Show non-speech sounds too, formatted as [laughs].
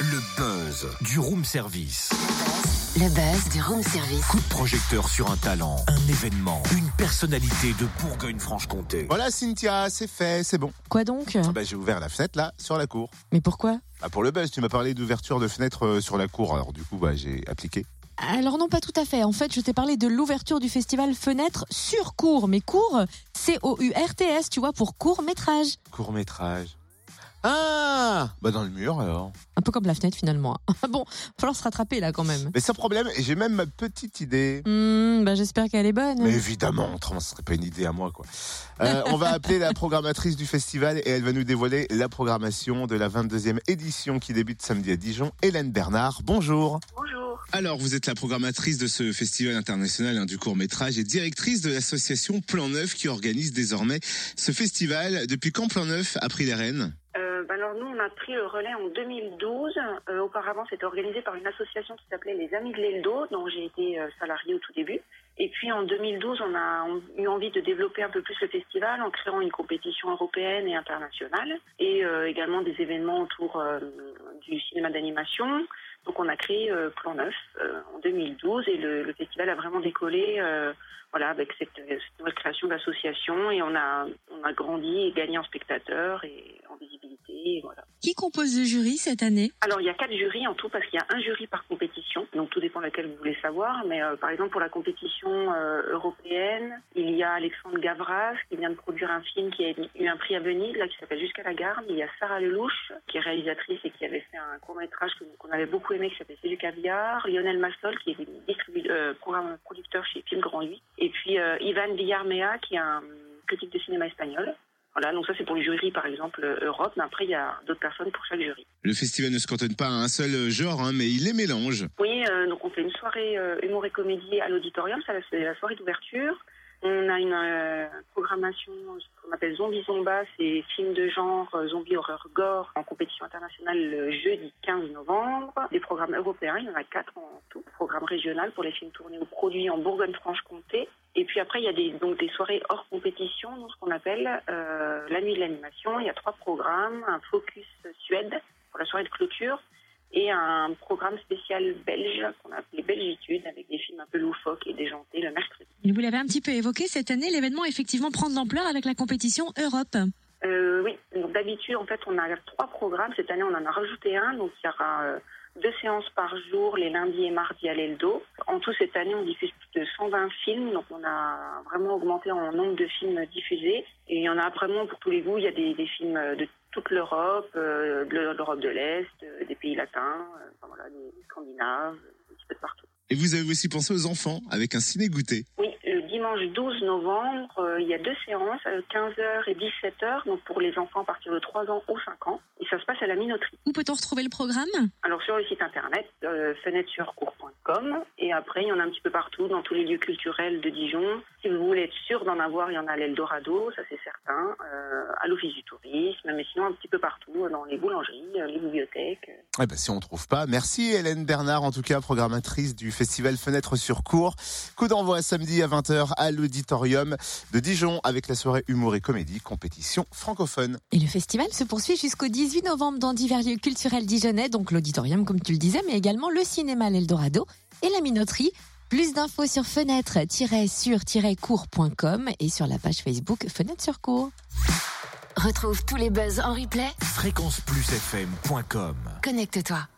Le buzz du room service. Le buzz du room service. Coup de projecteur sur un talent, un événement, une personnalité de Bourgogne-Franche-Comté. Voilà Cynthia, c'est fait, c'est bon. Quoi donc Ah bah, J'ai ouvert la fenêtre là, sur la cour. Mais pourquoi? Bah, pour le buzz, tu m'as parlé d'ouverture de fenêtre euh, sur la cour, alors du coup bah, j'ai appliqué. Alors non, pas tout à fait. En fait, je t'ai parlé de l'ouverture du festival Fenêtre sur court. Mais court, C-O-U-R-T-S, tu vois, pour court métrage. Court métrage. Ah Bah dans le mur alors. Un peu comme la fenêtre finalement. [laughs] bon, va falloir se rattraper là quand même. Mais sans problème, j'ai même ma petite idée. Hmm, bah, J'espère qu'elle est bonne. Mais évidemment, autrement ce serait pas une idée à moi quoi. Euh, on va appeler la programmatrice du festival et elle va nous dévoiler la programmation de la 22e édition qui débute samedi à Dijon. Hélène Bernard, bonjour. Bonjour. Alors, vous êtes la programmatrice de ce festival international hein, du court métrage et directrice de l'association Plan Neuf qui organise désormais ce festival. Depuis quand Plan Neuf a pris les rênes? Euh, bah alors nous, on a pris le relais en 2012. Euh, auparavant, c'était organisé par une association qui s'appelait les Amis de l'Eldo, dont j'ai été euh, salariée au tout début. Et puis en 2012, on a eu envie de développer un peu plus le festival en créant une compétition européenne et internationale, et également des événements autour du cinéma d'animation. Donc on a créé euh, Plan Neuf euh, en 2012 et le, le festival a vraiment décollé. euh, voilà, avec cette, cette nouvelle création d'association et on a, on a grandi et gagné en spectateurs et. Et voilà. Qui compose le jury cette année? Alors il y a quatre jurys en tout parce qu'il y a un jury par compétition, donc tout dépend laquelle vous voulez savoir. Mais euh, par exemple pour la compétition euh, européenne, il y a Alexandre Gavras qui vient de produire un film qui a eu un prix à Venise, là qui s'appelle Jusqu'à la gare. Il y a Sarah Lelouch qui est réalisatrice et qui avait fait un court métrage qu'on avait beaucoup aimé qui s'appelle C'est du caviar. Lionel Massol qui est euh, programme producteur chez Film Grand 8. Et puis euh, Ivan Villarmea qui est un critique de cinéma espagnol. Voilà, donc ça c'est pour les jurys par exemple euh, Europe, mais après il y a d'autres personnes pour chaque jury. Le festival ne se cantonne pas à un seul genre, hein, mais il les mélange. Oui, euh, donc on fait une soirée euh, humour et comédie à l'auditorium, ça c'est la soirée d'ouverture. On a une euh, programmation, qu'on appelle Zombie Zomba, c'est film de genre euh, zombie horreur gore en compétition internationale le jeudi 15 novembre. Des programmes européens, il y en a quatre en tout. Programme régional pour les films tournés ou produits en Bourgogne-Franche-Comté. Et puis après, il y a des, donc des soirées hors compétition, ce qu'on appelle euh, la nuit de l'animation. Il y a trois programmes, un focus Suède pour la soirée de clôture et un programme spécial belge qu'on a appelé Belgitude avec des films un peu loufoques et déjantés le mercredi. Et Vous l'avez un petit peu évoqué, cette année, l'événement effectivement prend de l'ampleur avec la compétition Europe. Euh, oui, donc d'habitude, en fait, on a trois programmes. Cette année, on en a rajouté un. Donc, il y aura euh, deux séances par jour, les lundis et mardis à l'Eldo. En tout, cette année, on diffuse plus de 120 films. Donc, on a vraiment augmenté en nombre de films diffusés. Et il y en a vraiment pour tous les goûts. Il y a des, des films de toute l'Europe, euh, de l'Europe de l'Est, euh, des pays latins, euh, enfin, voilà, des Scandinaves, un petit peu de partout. Et vous avez aussi pensé aux enfants avec un ciné-goûter. Oui, le dimanche 12 novembre, il y a deux séances, à 15h et 17h, donc pour les enfants à partir de 3 ans ou 5 ans. Ça se passe à la minoterie. Où peut-on retrouver le programme Alors sur le site internet, euh, fenêtre-sur-cours.com. Et après, il y en a un petit peu partout, dans tous les lieux culturels de Dijon. Si vous voulez être sûr d'en avoir, il y en a à l'Eldorado, ça c'est certain, euh, à l'Office du tourisme, mais sinon un petit peu partout, dans les boulangeries, euh, les bibliothèques. Eh ben, si on trouve pas, merci Hélène Bernard, en tout cas programmatrice du festival Fenêtre sur cours. Coup d'envoi samedi à 20h à l'auditorium de Dijon avec la soirée humour et comédie, compétition francophone. Et le festival se poursuit jusqu'au 18 novembre dans divers lieux culturels dijonnais, donc l'auditorium comme tu le disais, mais également le cinéma L'Eldorado et la minoterie. Plus d'infos sur fenêtre-sur-cours.com et sur la page Facebook Fenêtre sur cours. Retrouve tous les buzz en replay. Fréquenceplusfm.com Connecte-toi.